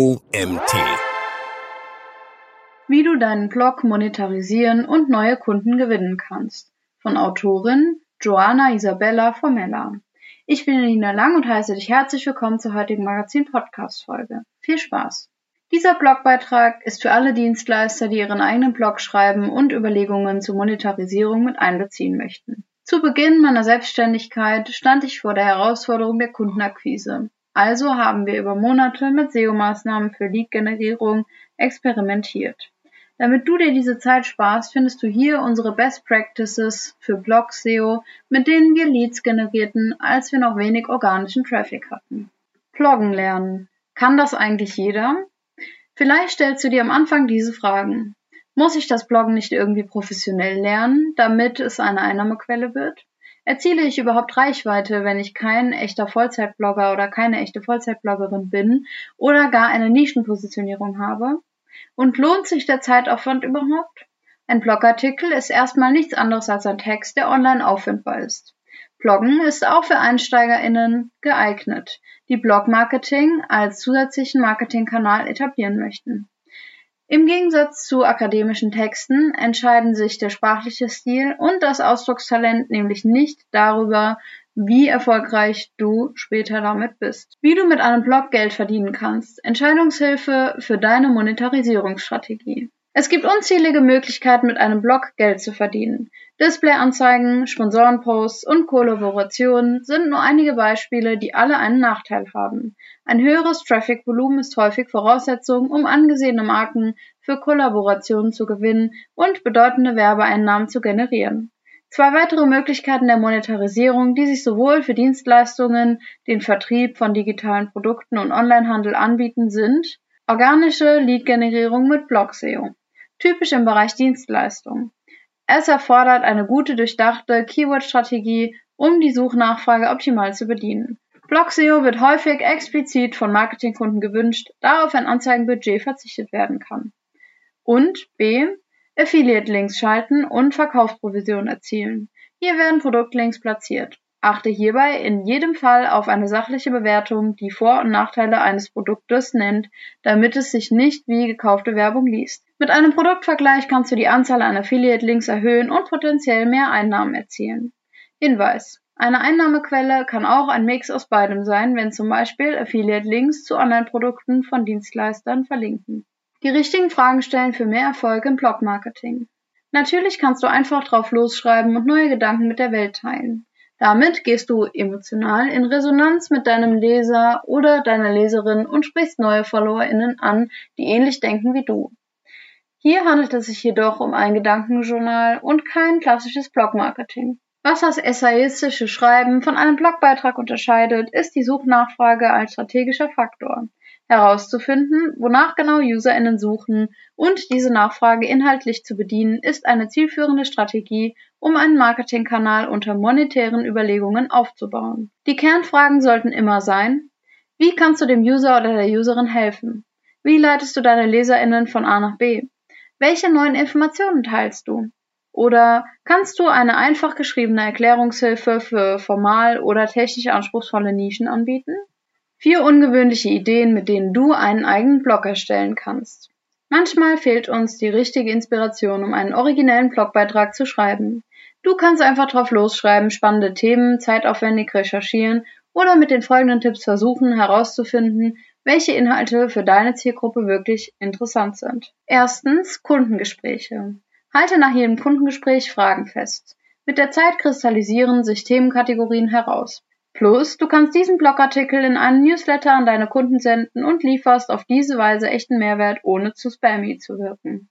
OMT. Wie du deinen Blog monetarisieren und neue Kunden gewinnen kannst. Von Autorin Joanna Isabella Formella. Ich bin Nina Lang und heiße dich herzlich willkommen zur heutigen Magazin-Podcast-Folge. Viel Spaß! Dieser Blogbeitrag ist für alle Dienstleister, die ihren eigenen Blog schreiben und Überlegungen zur Monetarisierung mit einbeziehen möchten. Zu Beginn meiner Selbstständigkeit stand ich vor der Herausforderung der Kundenakquise. Also haben wir über Monate mit SEO-Maßnahmen für Lead-Generierung experimentiert. Damit du dir diese Zeit sparst, findest du hier unsere Best Practices für Blog SEO, mit denen wir Leads generierten, als wir noch wenig organischen Traffic hatten. Bloggen lernen. Kann das eigentlich jeder? Vielleicht stellst du dir am Anfang diese Fragen. Muss ich das Bloggen nicht irgendwie professionell lernen, damit es eine Einnahmequelle wird? Erziele ich überhaupt Reichweite, wenn ich kein echter Vollzeitblogger oder keine echte Vollzeitbloggerin bin oder gar eine Nischenpositionierung habe? Und lohnt sich der Zeitaufwand überhaupt? Ein Blogartikel ist erstmal nichts anderes als ein Text, der online auffindbar ist. Bloggen ist auch für EinsteigerInnen geeignet, die Blogmarketing als zusätzlichen Marketingkanal etablieren möchten. Im Gegensatz zu akademischen Texten entscheiden sich der sprachliche Stil und das Ausdruckstalent nämlich nicht darüber, wie erfolgreich du später damit bist. Wie du mit einem Blog Geld verdienen kannst. Entscheidungshilfe für deine Monetarisierungsstrategie. Es gibt unzählige Möglichkeiten, mit einem Blog Geld zu verdienen. Displayanzeigen, Sponsorenposts und Kollaborationen sind nur einige Beispiele, die alle einen Nachteil haben. Ein höheres Traffic-Volumen ist häufig Voraussetzung, um angesehene Marken für Kollaborationen zu gewinnen und bedeutende Werbeeinnahmen zu generieren. Zwei weitere Möglichkeiten der Monetarisierung, die sich sowohl für Dienstleistungen, den Vertrieb von digitalen Produkten und Onlinehandel anbieten, sind organische Lead-Generierung mit Blog-SEO typisch im Bereich Dienstleistungen. Es erfordert eine gute durchdachte Keyword-Strategie, um die Suchnachfrage optimal zu bedienen. Blog-SEO wird häufig explizit von Marketingkunden gewünscht, da auf ein Anzeigenbudget verzichtet werden kann. Und B. Affiliate-Links schalten und Verkaufsprovisionen erzielen. Hier werden Produktlinks platziert. Achte hierbei in jedem Fall auf eine sachliche Bewertung, die Vor- und Nachteile eines Produktes nennt, damit es sich nicht wie gekaufte Werbung liest. Mit einem Produktvergleich kannst du die Anzahl an Affiliate-Links erhöhen und potenziell mehr Einnahmen erzielen. Hinweis. Eine Einnahmequelle kann auch ein Mix aus beidem sein, wenn zum Beispiel Affiliate-Links zu Online-Produkten von Dienstleistern verlinken. Die richtigen Fragen stellen für mehr Erfolg im Blog-Marketing. Natürlich kannst du einfach drauf losschreiben und neue Gedanken mit der Welt teilen. Damit gehst du emotional in Resonanz mit deinem Leser oder deiner Leserin und sprichst neue FollowerInnen an, die ähnlich denken wie du. Hier handelt es sich jedoch um ein Gedankenjournal und kein klassisches Blogmarketing. Was das essayistische Schreiben von einem Blogbeitrag unterscheidet, ist die Suchnachfrage als strategischer Faktor herauszufinden, wonach genau UserInnen suchen und diese Nachfrage inhaltlich zu bedienen, ist eine zielführende Strategie, um einen Marketingkanal unter monetären Überlegungen aufzubauen. Die Kernfragen sollten immer sein, wie kannst du dem User oder der Userin helfen? Wie leitest du deine LeserInnen von A nach B? Welche neuen Informationen teilst du? Oder kannst du eine einfach geschriebene Erklärungshilfe für formal oder technisch anspruchsvolle Nischen anbieten? Vier ungewöhnliche Ideen, mit denen du einen eigenen Blog erstellen kannst. Manchmal fehlt uns die richtige Inspiration, um einen originellen Blogbeitrag zu schreiben. Du kannst einfach drauf losschreiben, spannende Themen, zeitaufwendig recherchieren oder mit den folgenden Tipps versuchen herauszufinden, welche Inhalte für deine Zielgruppe wirklich interessant sind. Erstens Kundengespräche. Halte nach jedem Kundengespräch Fragen fest. Mit der Zeit kristallisieren sich Themenkategorien heraus. Plus, du kannst diesen Blogartikel in einen Newsletter an deine Kunden senden und lieferst auf diese Weise echten Mehrwert, ohne zu spammy zu wirken.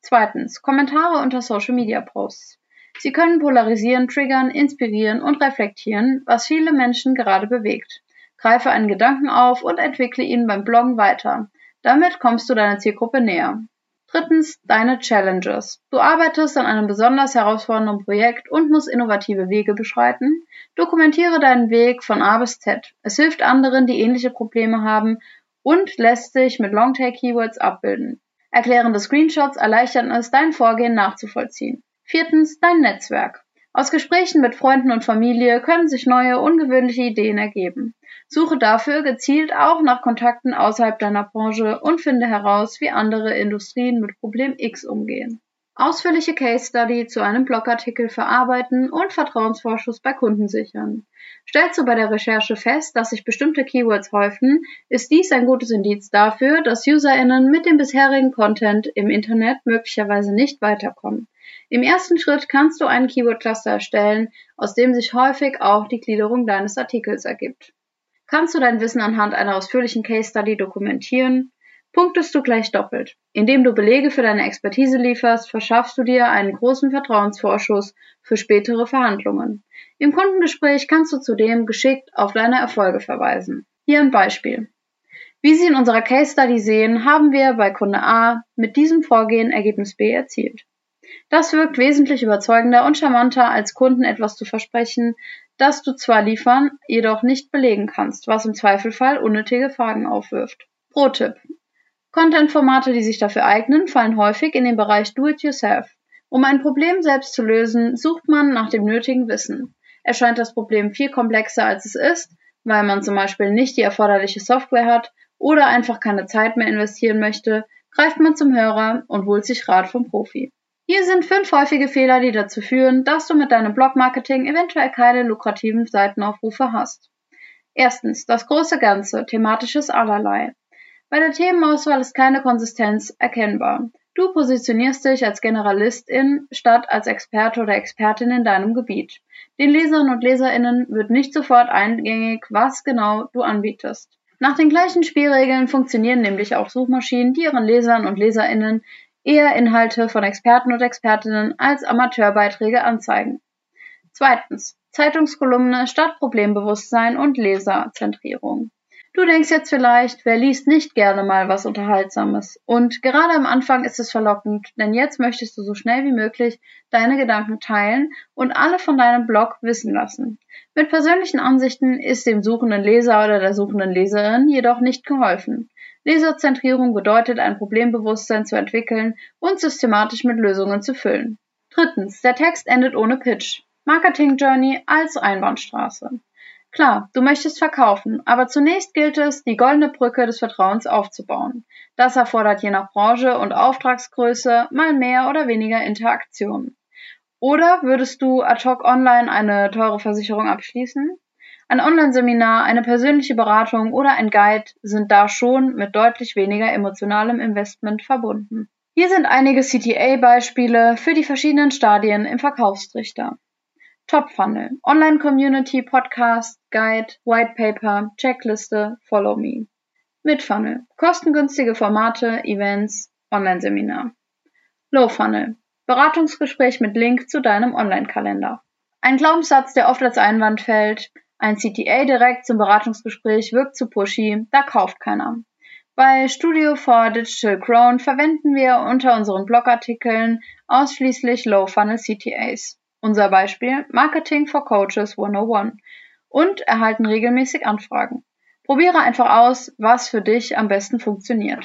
Zweitens, Kommentare unter Social Media Posts. Sie können polarisieren, triggern, inspirieren und reflektieren, was viele Menschen gerade bewegt. Greife einen Gedanken auf und entwickle ihn beim Bloggen weiter. Damit kommst du deiner Zielgruppe näher. Drittens, deine Challenges. Du arbeitest an einem besonders herausfordernden Projekt und musst innovative Wege beschreiten. Dokumentiere deinen Weg von A bis Z. Es hilft anderen, die ähnliche Probleme haben und lässt sich mit Longtail-Keywords abbilden. Erklärende Screenshots erleichtern es, dein Vorgehen nachzuvollziehen. Viertens, dein Netzwerk. Aus Gesprächen mit Freunden und Familie können sich neue, ungewöhnliche Ideen ergeben. Suche dafür gezielt auch nach Kontakten außerhalb deiner Branche und finde heraus, wie andere Industrien mit Problem X umgehen. Ausführliche Case Study zu einem Blogartikel verarbeiten und Vertrauensvorschuss bei Kunden sichern. Stellst du bei der Recherche fest, dass sich bestimmte Keywords häufen, ist dies ein gutes Indiz dafür, dass UserInnen mit dem bisherigen Content im Internet möglicherweise nicht weiterkommen. Im ersten Schritt kannst du einen Keyword-Cluster erstellen, aus dem sich häufig auch die Gliederung deines Artikels ergibt. Kannst du dein Wissen anhand einer ausführlichen Case Study dokumentieren? punktest du gleich doppelt. Indem du Belege für deine Expertise lieferst, verschaffst du dir einen großen Vertrauensvorschuss für spätere Verhandlungen. Im Kundengespräch kannst du zudem geschickt auf deine Erfolge verweisen. Hier ein Beispiel. Wie Sie in unserer Case Study sehen, haben wir bei Kunde A mit diesem Vorgehen Ergebnis B erzielt. Das wirkt wesentlich überzeugender und charmanter, als Kunden etwas zu versprechen, das du zwar liefern, jedoch nicht belegen kannst, was im Zweifelfall unnötige Fragen aufwirft. Pro-Tipp. Content-Formate, die sich dafür eignen, fallen häufig in den Bereich Do-it-yourself. Um ein Problem selbst zu lösen, sucht man nach dem nötigen Wissen. Erscheint das Problem viel komplexer als es ist, weil man zum Beispiel nicht die erforderliche Software hat oder einfach keine Zeit mehr investieren möchte, greift man zum Hörer und holt sich Rat vom Profi. Hier sind fünf häufige Fehler, die dazu führen, dass du mit deinem Blog-Marketing eventuell keine lukrativen Seitenaufrufe hast. Erstens, das große Ganze, thematisches Allerlei. Bei der Themenauswahl ist keine Konsistenz erkennbar. Du positionierst dich als Generalistin statt als Experte oder Expertin in deinem Gebiet. Den Lesern und Leserinnen wird nicht sofort eingängig, was genau du anbietest. Nach den gleichen Spielregeln funktionieren nämlich auch Suchmaschinen, die ihren Lesern und Leserinnen eher Inhalte von Experten und Expertinnen als Amateurbeiträge anzeigen. Zweitens. Zeitungskolumne statt Problembewusstsein und Leserzentrierung. Du denkst jetzt vielleicht, wer liest nicht gerne mal was Unterhaltsames? Und gerade am Anfang ist es verlockend, denn jetzt möchtest du so schnell wie möglich deine Gedanken teilen und alle von deinem Blog wissen lassen. Mit persönlichen Ansichten ist dem suchenden Leser oder der suchenden Leserin jedoch nicht geholfen. Leserzentrierung bedeutet, ein Problembewusstsein zu entwickeln und systematisch mit Lösungen zu füllen. Drittens, der Text endet ohne Pitch. Marketing Journey als Einbahnstraße. Klar, du möchtest verkaufen, aber zunächst gilt es, die goldene Brücke des Vertrauens aufzubauen. Das erfordert je nach Branche und Auftragsgröße mal mehr oder weniger Interaktion. Oder würdest du ad hoc online eine teure Versicherung abschließen? Ein Online-Seminar, eine persönliche Beratung oder ein Guide sind da schon mit deutlich weniger emotionalem Investment verbunden. Hier sind einige CTA-Beispiele für die verschiedenen Stadien im Verkaufstrichter. Top Funnel, Online Community, Podcast, Guide, White Paper, Checkliste, Follow Me. Mit Funnel, kostengünstige Formate, Events, Online-Seminar. Low Funnel, Beratungsgespräch mit Link zu deinem Online-Kalender. Ein Glaubenssatz, der oft als Einwand fällt, ein CTA direkt zum Beratungsgespräch wirkt zu pushy, da kauft keiner. Bei Studio for Digital Crown verwenden wir unter unseren Blogartikeln ausschließlich Low Funnel CTAs. Unser Beispiel Marketing for Coaches 101 und erhalten regelmäßig Anfragen. Probiere einfach aus, was für dich am besten funktioniert.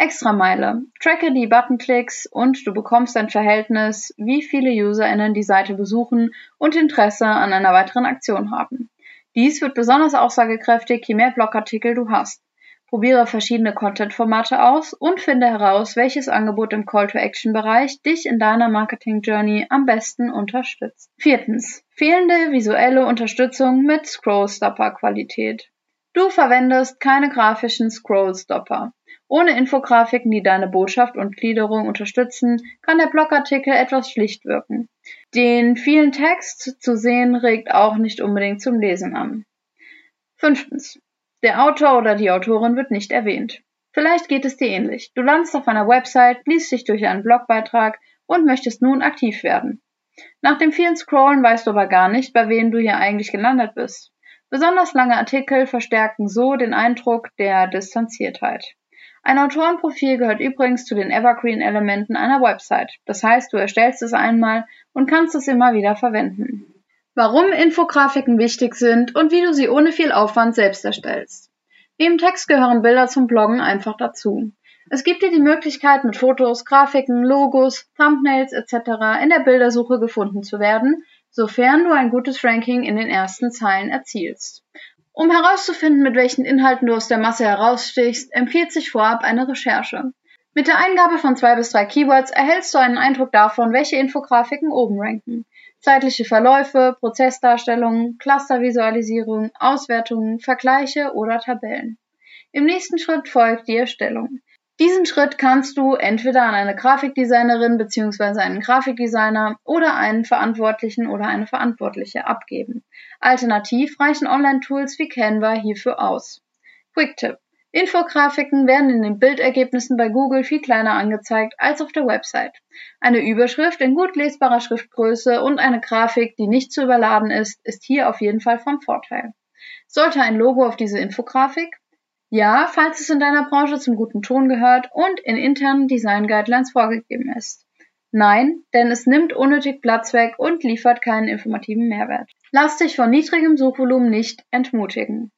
Extrameile. Tracke die Buttonklicks und du bekommst ein Verhältnis, wie viele UserInnen die Seite besuchen und Interesse an einer weiteren Aktion haben. Dies wird besonders aussagekräftig, je mehr Blogartikel du hast. Probiere verschiedene Content-Formate aus und finde heraus, welches Angebot im Call-to-Action-Bereich dich in deiner Marketing-Journey am besten unterstützt. Viertens. Fehlende visuelle Unterstützung mit Scrollstopper-Qualität. Du verwendest keine grafischen Scrollstopper. Ohne Infografiken, die deine Botschaft und Gliederung unterstützen, kann der Blogartikel etwas schlicht wirken. Den vielen Text zu sehen regt auch nicht unbedingt zum Lesen an. Fünftens. Der Autor oder die Autorin wird nicht erwähnt. Vielleicht geht es dir ähnlich. Du landest auf einer Website, liest dich durch einen Blogbeitrag und möchtest nun aktiv werden. Nach dem vielen Scrollen weißt du aber gar nicht, bei wem du hier eigentlich gelandet bist. Besonders lange Artikel verstärken so den Eindruck der Distanziertheit. Ein Autorenprofil gehört übrigens zu den Evergreen-Elementen einer Website. Das heißt, du erstellst es einmal und kannst es immer wieder verwenden warum Infografiken wichtig sind und wie du sie ohne viel Aufwand selbst erstellst. Neben Text gehören Bilder zum Bloggen einfach dazu. Es gibt dir die Möglichkeit, mit Fotos, Grafiken, Logos, Thumbnails etc. in der Bildersuche gefunden zu werden, sofern du ein gutes Ranking in den ersten Zeilen erzielst. Um herauszufinden, mit welchen Inhalten du aus der Masse herausstichst, empfiehlt sich vorab eine Recherche. Mit der Eingabe von zwei bis drei Keywords erhältst du einen Eindruck davon, welche Infografiken oben ranken. Zeitliche Verläufe, Prozessdarstellungen, Clustervisualisierung, Auswertungen, Vergleiche oder Tabellen. Im nächsten Schritt folgt die Erstellung. Diesen Schritt kannst du entweder an eine Grafikdesignerin bzw. einen Grafikdesigner oder einen Verantwortlichen oder eine Verantwortliche abgeben. Alternativ reichen Online-Tools wie Canva hierfür aus. Quick-Tipp. Infografiken werden in den Bildergebnissen bei Google viel kleiner angezeigt als auf der Website. Eine Überschrift in gut lesbarer Schriftgröße und eine Grafik, die nicht zu überladen ist, ist hier auf jeden Fall von Vorteil. Sollte ein Logo auf diese Infografik? Ja, falls es in deiner Branche zum guten Ton gehört und in internen Design Guidelines vorgegeben ist. Nein, denn es nimmt unnötig Platz weg und liefert keinen informativen Mehrwert. Lass dich von niedrigem Suchvolumen nicht entmutigen.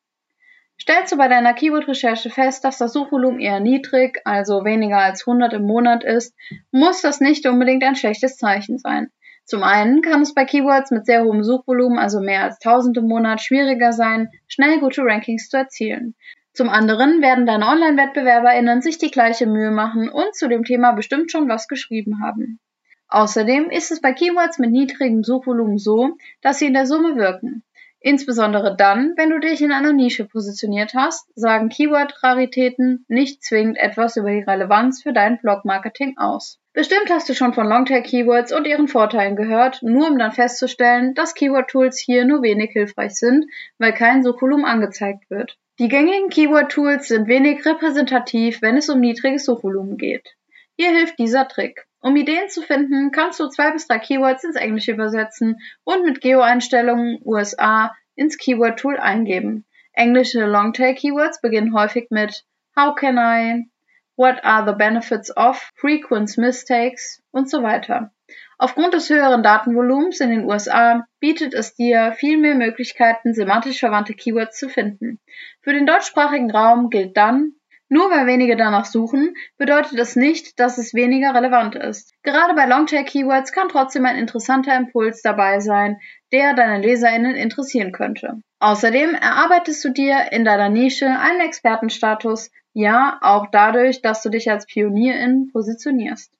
Stellst du bei deiner Keyword-Recherche fest, dass das Suchvolumen eher niedrig, also weniger als 100 im Monat ist, muss das nicht unbedingt ein schlechtes Zeichen sein. Zum einen kann es bei Keywords mit sehr hohem Suchvolumen, also mehr als 1000 im Monat, schwieriger sein, schnell gute Rankings zu erzielen. Zum anderen werden deine Online-WettbewerberInnen sich die gleiche Mühe machen und zu dem Thema bestimmt schon was geschrieben haben. Außerdem ist es bei Keywords mit niedrigem Suchvolumen so, dass sie in der Summe wirken. Insbesondere dann, wenn du dich in einer Nische positioniert hast, sagen Keyword-Raritäten nicht zwingend etwas über die Relevanz für dein Blog-Marketing aus. Bestimmt hast du schon von Longtail-Keywords und ihren Vorteilen gehört, nur um dann festzustellen, dass Keyword-Tools hier nur wenig hilfreich sind, weil kein Suchvolumen angezeigt wird. Die gängigen Keyword-Tools sind wenig repräsentativ, wenn es um niedriges Suchvolumen geht. Hier hilft dieser Trick. Um Ideen zu finden, kannst du zwei bis drei Keywords ins Englische übersetzen und mit Geo-Einstellungen USA ins Keyword-Tool eingeben. Englische Longtail-Keywords beginnen häufig mit How can I, What are the benefits of, Frequent mistakes und so weiter. Aufgrund des höheren Datenvolumens in den USA bietet es dir viel mehr Möglichkeiten, semantisch verwandte Keywords zu finden. Für den deutschsprachigen Raum gilt dann, nur weil wenige danach suchen, bedeutet es nicht, dass es weniger relevant ist. Gerade bei Longtail-Keywords kann trotzdem ein interessanter Impuls dabei sein, der deine LeserInnen interessieren könnte. Außerdem erarbeitest du dir in deiner Nische einen Expertenstatus, ja, auch dadurch, dass du dich als Pionierin positionierst.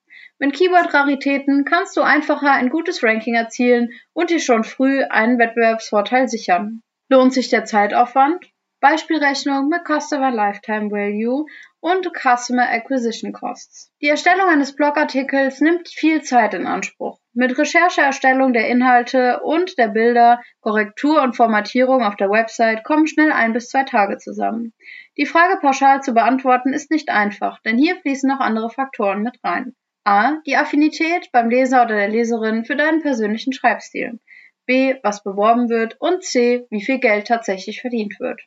Mit Keyword-Raritäten kannst du einfacher ein gutes Ranking erzielen und dir schon früh einen Wettbewerbsvorteil sichern. Lohnt sich der Zeitaufwand? Beispielrechnung mit Customer Lifetime Value und Customer Acquisition Costs. Die Erstellung eines Blogartikels nimmt viel Zeit in Anspruch. Mit Rechercheerstellung der Inhalte und der Bilder, Korrektur und Formatierung auf der Website kommen schnell ein bis zwei Tage zusammen. Die Frage pauschal zu beantworten ist nicht einfach, denn hier fließen noch andere Faktoren mit rein. A. Die Affinität beim Leser oder der Leserin für deinen persönlichen Schreibstil. B. Was beworben wird. Und C. Wie viel Geld tatsächlich verdient wird.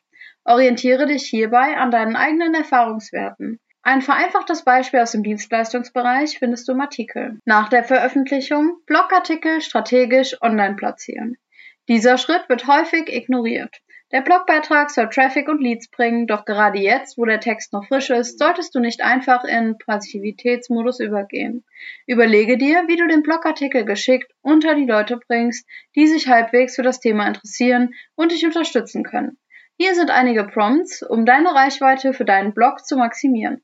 Orientiere dich hierbei an deinen eigenen Erfahrungswerten. Ein vereinfachtes Beispiel aus dem Dienstleistungsbereich findest du im Artikel. Nach der Veröffentlichung Blogartikel strategisch online platzieren. Dieser Schritt wird häufig ignoriert. Der Blogbeitrag soll Traffic und Leads bringen, doch gerade jetzt, wo der Text noch frisch ist, solltest du nicht einfach in Passivitätsmodus übergehen. Überlege dir, wie du den Blogartikel geschickt unter die Leute bringst, die sich halbwegs für das Thema interessieren und dich unterstützen können. Hier sind einige Prompts, um deine Reichweite für deinen Blog zu maximieren.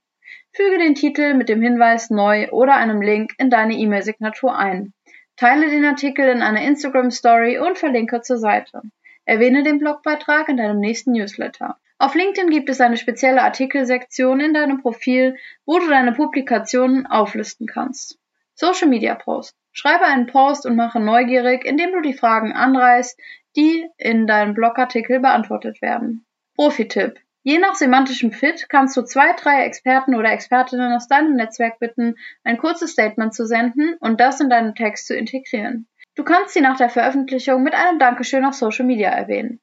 Füge den Titel mit dem Hinweis neu oder einem Link in deine E-Mail-Signatur ein. Teile den Artikel in einer Instagram Story und verlinke zur Seite. Erwähne den Blogbeitrag in deinem nächsten Newsletter. Auf LinkedIn gibt es eine spezielle Artikelsektion in deinem Profil, wo du deine Publikationen auflisten kannst. Social Media Post. Schreibe einen Post und mache neugierig, indem du die Fragen anreißt, die in deinem Blogartikel beantwortet werden. Profi-Tipp. Je nach semantischem Fit kannst du zwei, drei Experten oder Expertinnen aus deinem Netzwerk bitten, ein kurzes Statement zu senden und das in deinen Text zu integrieren. Du kannst sie nach der Veröffentlichung mit einem Dankeschön auf Social Media erwähnen.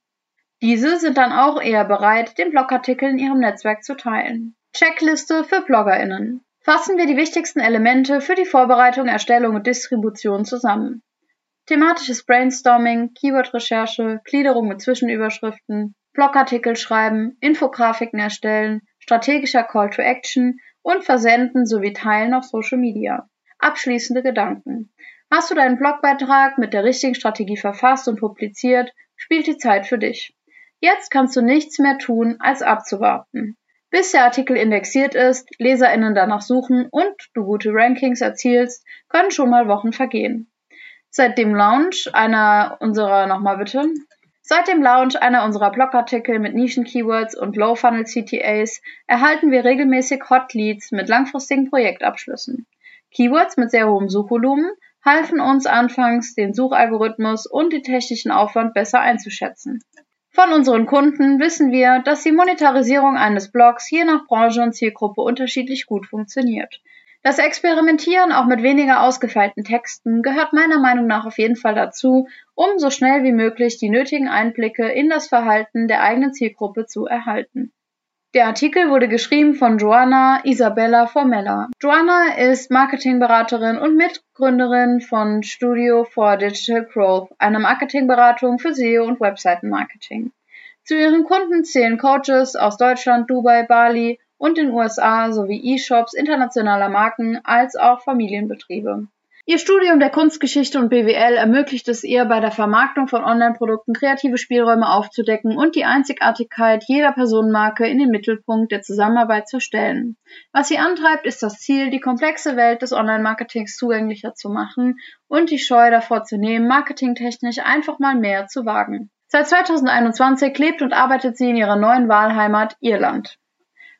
Diese sind dann auch eher bereit, den Blogartikel in ihrem Netzwerk zu teilen. Checkliste für BloggerInnen. Fassen wir die wichtigsten Elemente für die Vorbereitung, Erstellung und Distribution zusammen. Thematisches Brainstorming, Keyword-Recherche, Gliederung mit Zwischenüberschriften, Blogartikel schreiben, Infografiken erstellen, strategischer Call to Action und Versenden sowie Teilen auf Social Media. Abschließende Gedanken. Hast du deinen Blogbeitrag mit der richtigen Strategie verfasst und publiziert, spielt die Zeit für dich. Jetzt kannst du nichts mehr tun, als abzuwarten. Bis der Artikel indexiert ist, LeserInnen danach suchen und du gute Rankings erzielst, können schon mal Wochen vergehen. Seit dem Launch einer unserer, nochmal bitte, Seit dem Launch einer unserer Blogartikel mit Nischen-Keywords und Low-Funnel-CTAs erhalten wir regelmäßig Hot Leads mit langfristigen Projektabschlüssen. Keywords mit sehr hohem Suchvolumen halfen uns anfangs, den Suchalgorithmus und den technischen Aufwand besser einzuschätzen. Von unseren Kunden wissen wir, dass die Monetarisierung eines Blogs je nach Branche und Zielgruppe unterschiedlich gut funktioniert. Das Experimentieren auch mit weniger ausgefeilten Texten gehört meiner Meinung nach auf jeden Fall dazu, um so schnell wie möglich die nötigen Einblicke in das Verhalten der eigenen Zielgruppe zu erhalten. Der Artikel wurde geschrieben von Joanna Isabella Formella. Joanna ist Marketingberaterin und Mitgründerin von Studio for Digital Growth, einer Marketingberatung für SEO und Webseitenmarketing. Zu ihren Kunden zählen Coaches aus Deutschland, Dubai, Bali und den USA sowie E-Shops internationaler Marken als auch Familienbetriebe. Ihr Studium der Kunstgeschichte und BWL ermöglicht es ihr, bei der Vermarktung von Online-Produkten kreative Spielräume aufzudecken und die Einzigartigkeit jeder Personenmarke in den Mittelpunkt der Zusammenarbeit zu stellen. Was sie antreibt, ist das Ziel, die komplexe Welt des Online-Marketings zugänglicher zu machen und die Scheu davor zu nehmen, marketingtechnisch einfach mal mehr zu wagen. Seit 2021 lebt und arbeitet sie in ihrer neuen Wahlheimat Irland.